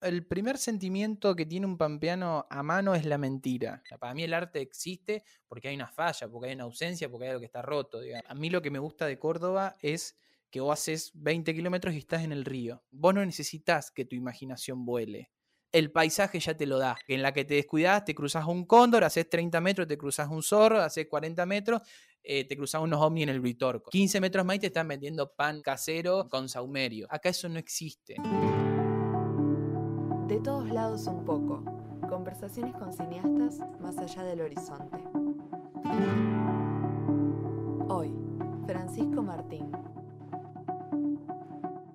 El primer sentimiento que tiene un pampeano a mano es la mentira. Para mí el arte existe porque hay una falla, porque hay una ausencia, porque hay algo que está roto. A mí lo que me gusta de Córdoba es que vos haces 20 kilómetros y estás en el río. Vos no necesitas que tu imaginación vuele. El paisaje ya te lo da. En la que te descuidas, te cruzas un cóndor, haces 30 metros, te cruzas un zorro, haces 40 metros, eh, te cruzas unos ovnis en el Britorco. 15 metros más y te están vendiendo pan casero con saumerio. Acá eso no existe. Un poco. Conversaciones con cineastas más allá del horizonte. Hoy, Francisco Martín.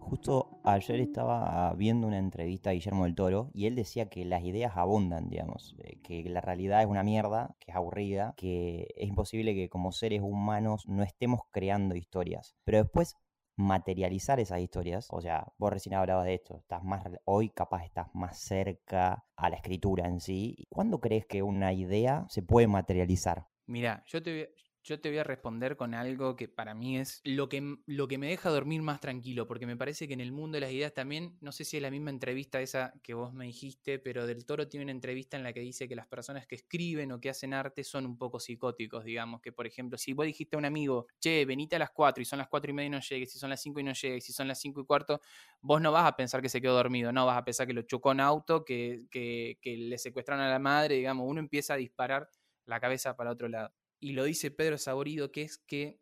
Justo ayer estaba viendo una entrevista a Guillermo del Toro y él decía que las ideas abundan, digamos, eh, que la realidad es una mierda, que es aburrida, que es imposible que como seres humanos no estemos creando historias. Pero después materializar esas historias, o sea, vos recién hablabas de esto, estás más hoy capaz estás más cerca a la escritura en sí. ¿Cuándo crees que una idea se puede materializar? Mira, yo te, yo te voy a responder con algo que para mí es lo que, lo que me deja dormir más tranquilo, porque me parece que en el mundo de las ideas también, no sé si es la misma entrevista esa que vos me dijiste, pero Del Toro tiene una entrevista en la que dice que las personas que escriben o que hacen arte son un poco psicóticos, digamos, que por ejemplo, si vos dijiste a un amigo, che, venite a las 4 y son las 4 y media y no llegues, si son las 5 y no llegues, si son las 5 y cuarto, vos no vas a pensar que se quedó dormido, no, vas a pensar que lo chocó en auto, que, que, que le secuestraron a la madre, digamos, uno empieza a disparar la cabeza para otro lado y lo dice Pedro Saborido, que es que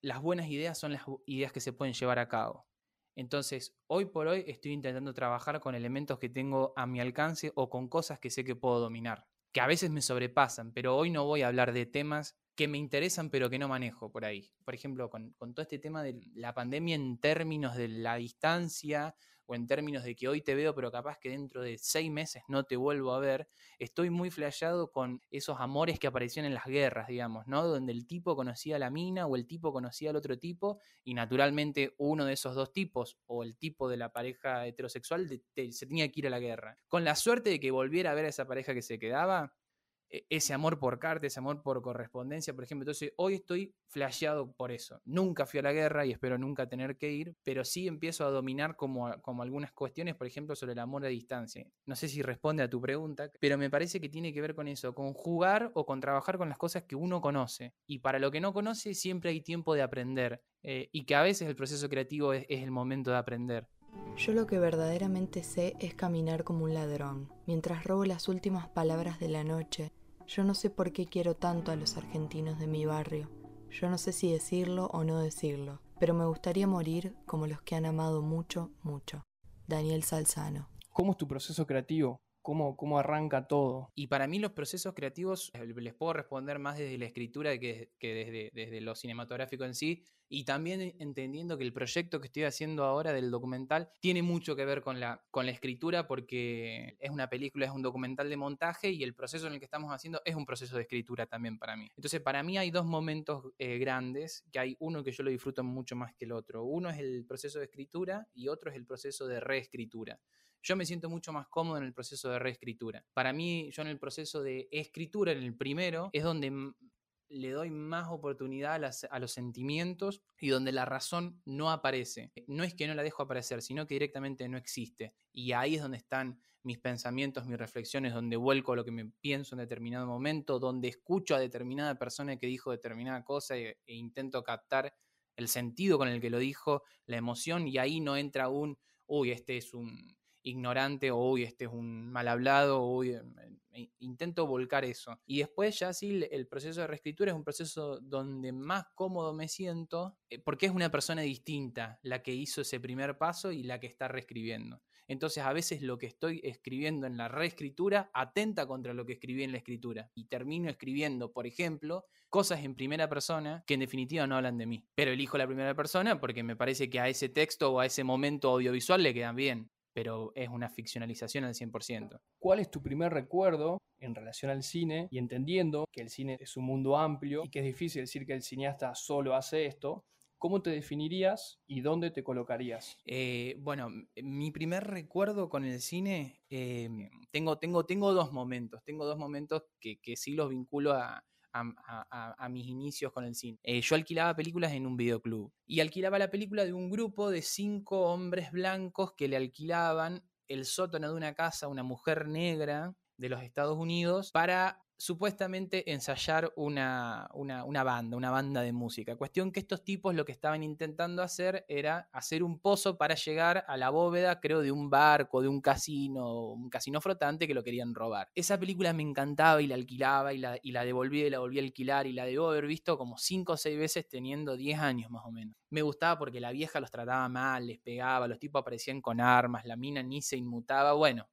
las buenas ideas son las ideas que se pueden llevar a cabo. Entonces, hoy por hoy estoy intentando trabajar con elementos que tengo a mi alcance o con cosas que sé que puedo dominar, que a veces me sobrepasan, pero hoy no voy a hablar de temas que me interesan pero que no manejo por ahí. Por ejemplo, con, con todo este tema de la pandemia en términos de la distancia, en términos de que hoy te veo, pero capaz que dentro de seis meses no te vuelvo a ver, estoy muy flasheado con esos amores que aparecían en las guerras, digamos, ¿no? Donde el tipo conocía a la mina o el tipo conocía al otro tipo y naturalmente uno de esos dos tipos o el tipo de la pareja heterosexual se tenía que ir a la guerra. Con la suerte de que volviera a ver a esa pareja que se quedaba, ese amor por carta, ese amor por correspondencia, por ejemplo. Entonces, hoy estoy flasheado por eso. Nunca fui a la guerra y espero nunca tener que ir, pero sí empiezo a dominar como, como algunas cuestiones, por ejemplo, sobre el amor a distancia. No sé si responde a tu pregunta, pero me parece que tiene que ver con eso, con jugar o con trabajar con las cosas que uno conoce. Y para lo que no conoce, siempre hay tiempo de aprender. Eh, y que a veces el proceso creativo es el momento de aprender. Yo lo que verdaderamente sé es caminar como un ladrón, mientras robo las últimas palabras de la noche yo no sé por qué quiero tanto a los argentinos de mi barrio. Yo no sé si decirlo o no decirlo, pero me gustaría morir como los que han amado mucho, mucho. Daniel Salzano. ¿Cómo es tu proceso creativo? ¿Cómo, cómo arranca todo? Y para mí los procesos creativos eh, les puedo responder más desde la escritura que, que desde, desde lo cinematográfico en sí y también entendiendo que el proyecto que estoy haciendo ahora del documental tiene mucho que ver con la, con la escritura porque es una película, es un documental de montaje y el proceso en el que estamos haciendo es un proceso de escritura también para mí. Entonces para mí hay dos momentos eh, grandes, que hay uno que yo lo disfruto mucho más que el otro. Uno es el proceso de escritura y otro es el proceso de reescritura. Yo me siento mucho más cómodo en el proceso de reescritura. Para mí, yo en el proceso de escritura, en el primero, es donde le doy más oportunidad a, los sentimientos y donde la razón no aparece. No es que no la dejo aparecer, sino que directamente no existe. Y ahí es donde están mis pensamientos, mis reflexiones, donde vuelco lo que me pienso en determinado momento, donde escucho a determinada persona que dijo determinada cosa e, e intento captar el sentido con el que lo dijo, la emoción, y ahí no entra un, uy, este es un ignorante o uy, este es un mal hablado, uy, intento volcar eso. Y después ya sí, el proceso de reescritura es un proceso donde más cómodo me siento, eh, porque es una persona distinta la que hizo ese primer paso y la que está reescribiendo. Entonces a veces lo que estoy escribiendo en la reescritura atenta contra lo que escribí en la escritura. Y termino escribiendo, por ejemplo, cosas en primera persona que en definitiva no hablan de mí. Pero elijo la primera persona porque me parece que a ese texto o a ese momento audiovisual le quedan bien pero es una ficcionalización al 100%. ¿Cuál es tu primer recuerdo en relación al cine y entendiendo que el cine es un mundo amplio y que es difícil decir que el cineasta solo hace esto? ¿Cómo te definirías y dónde te colocarías? Eh, bueno, mi primer recuerdo con el cine, eh, tengo, tengo, tengo dos momentos, tengo dos momentos que, que sí los vinculo a, a, mis inicios con el cine. Eh, yo alquilaba películas en un videoclub y alquilaba la película de un grupo de cinco hombres blancos que le alquilaban el sótano de una casa una mujer negra de los Estados Unidos para supuestamente ensayar una, una, banda, una banda de música. Cuestión que estos tipos lo que estaban intentando hacer era hacer un pozo para llegar a la bóveda, creo, de un barco, de un casino, un casino flotante que lo querían robar. Esa película me encantaba y la alquilaba y la, y la devolvía y la volví a alquilar y la debo haber visto como 5 o 6 veces teniendo 10 años más o menos. Me gustaba porque la vieja los trataba mal, les pegaba, los tipos aparecían con armas, la mina ni se inmutaba. Bueno,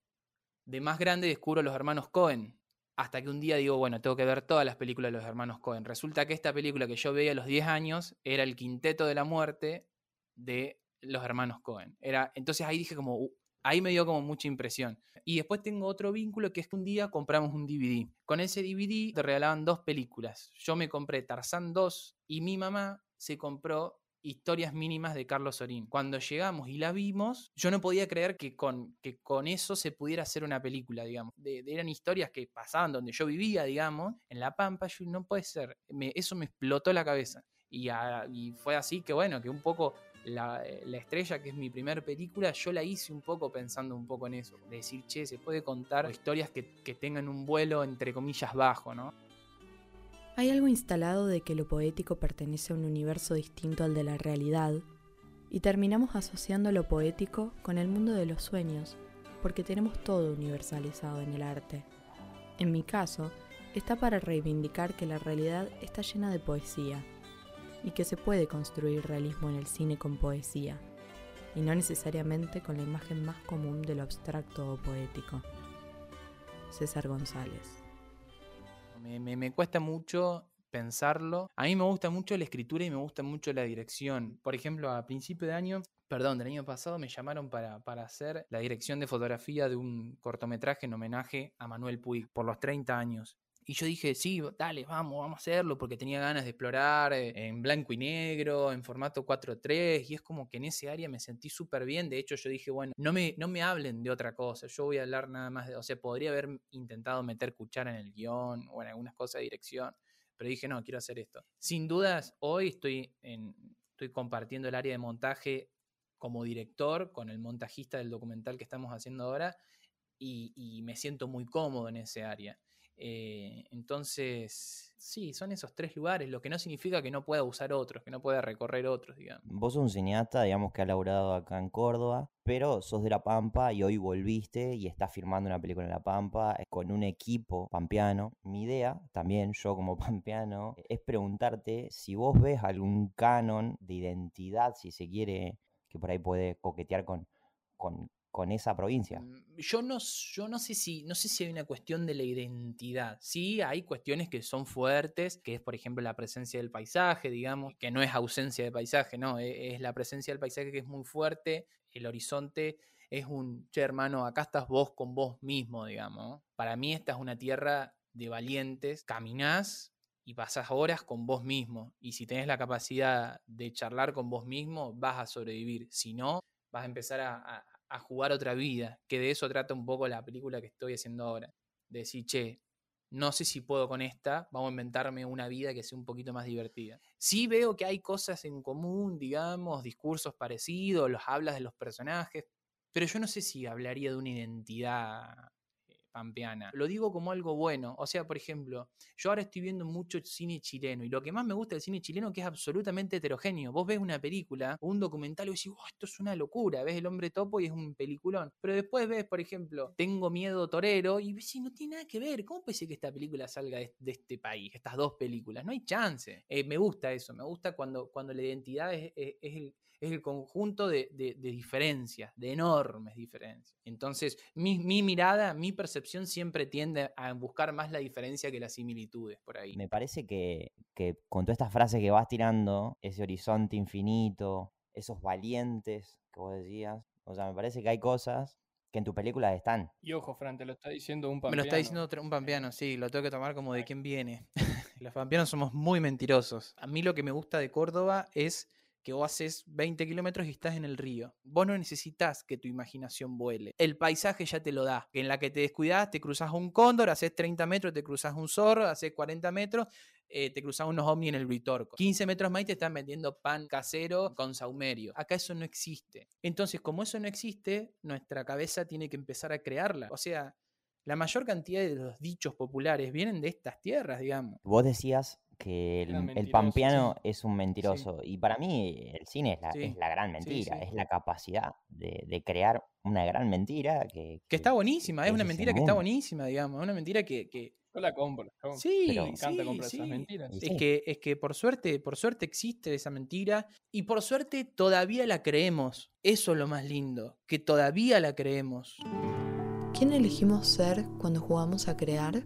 de más grande descubro los hermanos Cohen, hasta que un día digo, bueno, tengo que ver todas las películas de los hermanos Cohen. Resulta que esta película que yo veía a los 10 años era el quinteto de la muerte de los hermanos Cohen. Era, entonces ahí dije como, uh, ahí me dio como mucha impresión. Y después tengo otro vínculo que es que un día compramos un DVD. Con ese DVD te regalaban dos películas. Yo me compré Tarzán 2 y mi mamá se compró historias mínimas de Carlos Sorín. Cuando llegamos y la vimos, yo no podía creer que con, que con eso se pudiera hacer una película, digamos. eran historias que pasaban donde yo vivía, digamos, en La Pampa, yo, no puede ser. eso me explotó la cabeza. Y, fue así que, bueno, que un poco la, estrella, que es mi primera película, yo la hice un poco pensando un poco en eso. De decir, che, se puede contar historias que, que tengan un vuelo, entre comillas, bajo, ¿no? Hay algo instalado de que lo poético pertenece a un universo distinto al de la realidad, y terminamos asociando lo poético con el mundo de los sueños, porque tenemos todo universalizado en el arte. En mi caso, está para reivindicar que la realidad está llena de poesía, y que se puede construir realismo en el cine con poesía, y no necesariamente con la imagen más común de lo abstracto o poético. César González. Me, cuesta mucho pensarlo. A mí me gusta mucho la escritura y me gusta mucho la dirección. Por ejemplo, a principio de año, perdón, del año pasado me llamaron para, para hacer la dirección de fotografía de un cortometraje en homenaje a Manuel Puig por los 30 años. Y yo dije, sí, dale, vamos, vamos a hacerlo, porque tenía ganas de explorar eh, en blanco y negro, en formato 4.3, y es como que en ese área me sentí súper bien. De hecho, yo dije, bueno, no me, no me hablen de otra cosa, yo voy a hablar nada más de, o sea, podría haber intentado meter cuchara en el guion o en algunas cosas de dirección, pero dije, no, quiero hacer esto. Sin dudas, hoy estoy, estoy compartiendo el área de montaje como director con el montajista del documental que estamos haciendo ahora, y, y me siento muy cómodo en ese área. Eh, entonces, sí, son esos tres lugares, lo que no significa que no pueda usar otros, que no pueda recorrer otros, digamos. Vos sos un cineasta, digamos, que ha laburado acá en Córdoba, pero sos de La Pampa y hoy volviste y estás filmando una película en La Pampa eh, con un equipo pampeano. Mi idea, también yo como pampeano, es preguntarte si vos ves algún canon de identidad, si se quiere, que por ahí puede coquetear con, con, con esa provincia. Mm, yo no, yo no sé si, no sé si hay una cuestión de la identidad. Sí, hay cuestiones que son fuertes, que es por ejemplo la presencia del paisaje, digamos, que no es ausencia de paisaje, no, e, es, la presencia del paisaje que es muy fuerte, el horizonte es un, che hermano, acá estás vos con vos mismo, digamos. Para mí esta es una tierra de valientes, caminás y pasás horas con vos mismo. Y si tenés la capacidad de charlar con vos mismo, vas a sobrevivir. Si no, vas a empezar a, a jugar otra vida, que de eso trata un poco la película que estoy haciendo ahora. De decir, che, no sé si puedo con esta, vamos a inventarme una vida que sea un poquito más divertida. Sí veo que hay cosas en común, digamos, discursos parecidos, los hablas de los personajes, pero yo no sé si hablaría de una identidad pampeana. Lo digo como algo bueno. O sea, por ejemplo, yo ahora estoy viendo mucho cine chileno y lo que más me gusta del cine chileno es que es absolutamente heterogéneo. Vos ves una película un documental y decís, oh, esto es una locura. Ves El Hombre Topo y es un peliculón. Pero después ves, por ejemplo, Tengo Miedo Torero y ves, no tiene nada que ver. ¿Cómo ser que esta película salga de, este país? Estas dos películas. No hay chance. Eh, me gusta eso. Me gusta cuando, cuando la identidad es, es el es el conjunto de, diferencias, de enormes diferencias. Entonces, mi, mirada, mi percepción siempre tiende a buscar más la diferencia que las similitudes por ahí. Me parece que, con todas estas frases que vas tirando, ese horizonte infinito, esos valientes que vos decías, o sea, me parece que hay cosas que en tu película están. Y ojo, Fran, te lo está diciendo un pampeano. Me lo está diciendo un pampeano, sí, lo tengo que tomar como de quién viene. Los pampeanos somos muy mentirosos. A mí lo que me gusta de Córdoba es que vos haces 20 kilómetros y estás en el río. Vos no necesitas que tu imaginación vuele. El paisaje ya te lo da. En la que te descuidas, te cruzas un cóndor, haces 30 metros, te cruzas un zorro, haces 40 metros, eh, te cruzan unos ovnis en el Vitorco. 15 metros más y te están vendiendo pan casero con saumerio. Acá eso no existe. Entonces, como eso no existe, nuestra cabeza tiene que empezar a crearla. O sea, la mayor cantidad de los dichos populares vienen de estas tierras, digamos. Vos decías que el, el pampeano sí. es un mentiroso. Y para mí el cine es la, Sí. es la gran mentira, sí. es la capacidad de, de crear una gran mentira que, Que está buenísima, es una mentira que está buenísima, digamos. Es una mentira que, que- Yo la compro. yo- Sí, Pero- me encanta sí, comprar sí. esas mentiras. Es sí. que, es que por suerte, por suerte existe esa mentira y por suerte todavía la creemos. Eso es lo más lindo, que todavía la creemos. ¿Quién elegimos ser cuando jugamos a crear?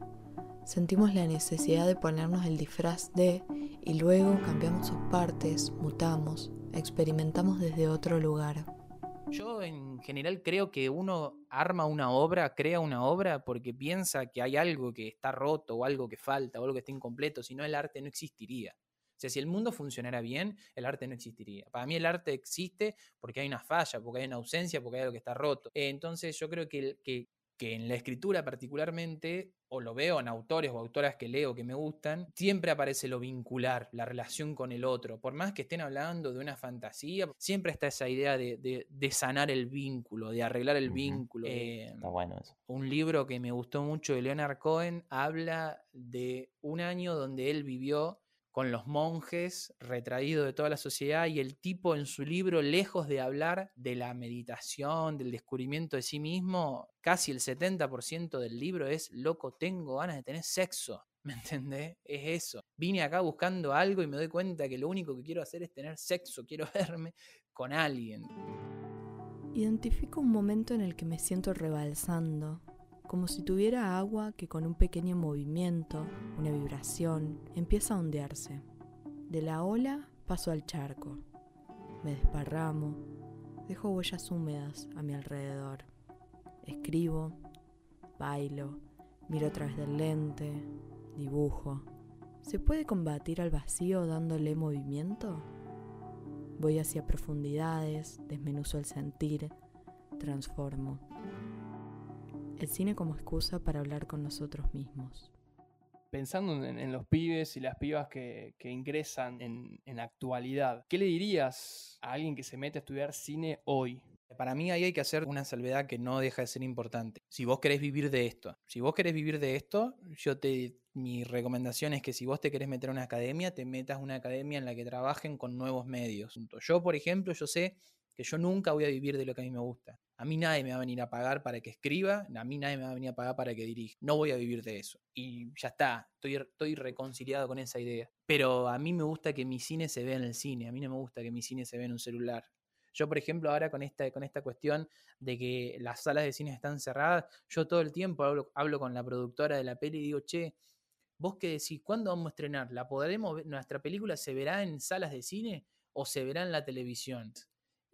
Sentimos la necesidad de ponernos el disfraz de y luego cambiamos sus partes, mutamos, experimentamos desde otro lugar. Yo en general creo que uno arma una obra, crea una obra porque piensa que hay algo que está roto o algo que falta o algo que está incompleto, si no el arte no existiría. O sea, si el mundo funcionara bien, el arte no existiría. Para mí el arte existe porque hay una falla, porque hay una ausencia, porque hay algo que está roto. Entonces yo creo que, que en la escritura particularmente, o lo veo en autores o autoras que leo que me gustan, siempre aparece lo vincular, la relación con el otro. Por más que estén hablando de una fantasía, siempre está esa idea de, de- de sanar el vínculo, de arreglar el vínculo. Eh, Está bueno eso. un libro que me gustó mucho de Leonard Cohen habla de un año donde él vivió con los monjes, retraído de toda la sociedad, y el tipo en su libro, lejos de hablar de la meditación, del descubrimiento de sí mismo, casi el 70% del libro es, loco, tengo ganas de tener sexo. ¿Me entendés? Es eso. Vine acá buscando algo y me doy cuenta que lo único que quiero hacer es tener sexo, quiero verme con alguien. Identifico un momento en el que me siento rebalsando, como si tuviera agua que con un pequeño movimiento, una vibración, empieza a ondearse. De la ola paso al charco. Me desparramo, dejo huellas húmedas a mi alrededor. Escribo, bailo, miro a través del lente, dibujo. ¿Se puede combatir al vacío dándole movimiento? Voy hacia profundidades, desmenuzo el sentir, transformo. El cine como excusa para hablar con nosotros mismos. Pensando en, en los pibes y las pibas que, que ingresan en, en actualidad, ¿qué le dirías a alguien que se mete a estudiar cine hoy? Para mí ahí hay que hacer una salvedad que no deja de ser importante. Si vos querés vivir de esto, si vos querés vivir de esto, yo te mi recomendación es que si vos te querés meter a una academia, te metas a una academia en la que trabajen con nuevos medios. Yo, por ejemplo, yo sé que yo nunca voy a vivir de lo que a mí me gusta. A mí nadie me va a venir a pagar para que escriba, a mí nadie me va a venir a pagar para que dirija. No voy a vivir de eso. Y ya está, estoy, reconciliado con esa idea. Pero a mí me gusta que mi cine se vea en el cine, a mí no me gusta que mi cine se vea en un celular. Yo, por ejemplo, ahora con esta, con esta cuestión de que las salas de cine están cerradas, yo todo el tiempo hablo, hablo con la productora de la peli y digo, che, vos qué decís, ¿cuándo vamos a estrenar? ¿La podremos ver? ¿Nuestra película se verá en salas de cine o se verá en la televisión?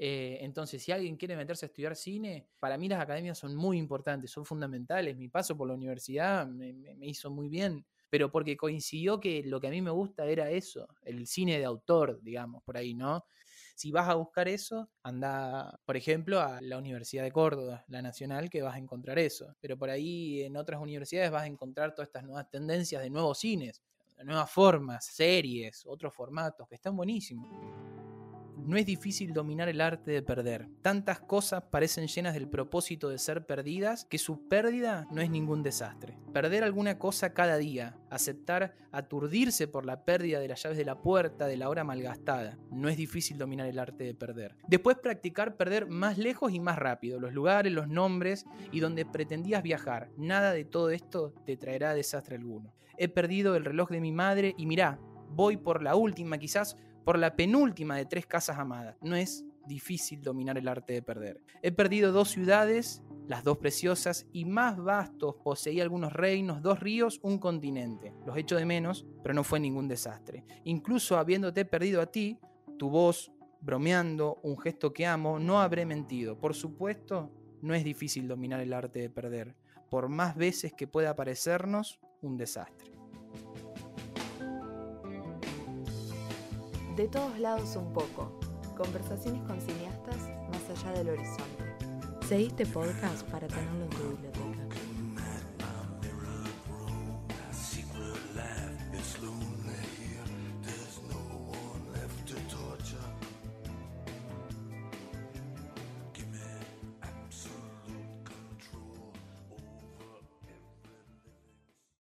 Eh, entonces, si alguien quiere meterse a estudiar cine, para mí las academias son muy importantes, son fundamentales. Mi paso por la universidad me, me, hizo muy bien, pero porque coincidió que lo que a mí me gusta era eso, el cine de autor, digamos, por ahí, ¿no? Si vas a buscar eso, anda, por ejemplo, a la Universidad de Córdoba, la Nacional, que vas a encontrar eso. Pero por ahí en otras universidades vas a encontrar todas estas nuevas tendencias de nuevos cines, nuevas formas, series, otros formatos, que están buenísimos. No es difícil dominar el arte de perder. Tantas cosas parecen llenas del propósito de ser perdidas que su pérdida no es ningún desastre. Perder alguna cosa cada día, aceptar aturdirse por la pérdida de las llaves de la puerta, de la hora malgastada. No es difícil dominar el arte de perder. Después practicar perder más lejos y más rápido, los lugares, los nombres y donde pretendías viajar. Nada de todo esto te traerá desastre alguno. He perdido el reloj de mi madre y mirá, voy por la última quizás por la penúltima de tres casas amadas. No es difícil dominar el arte de perder. He perdido dos ciudades, las dos preciosas y más vastos. Poseí algunos reinos, dos ríos, un continente. Los echo de menos, pero no fue ningún desastre. Incluso habiéndote perdido a ti, tu voz, bromeando, un gesto que amo, no habré mentido. Por supuesto, no es difícil dominar el arte de perder, por más veces que pueda parecernos un desastre. De todos lados un poco. Conversaciones con cineastas más allá del horizonte. Seguí este podcast para tenerlo en tu biblioteca.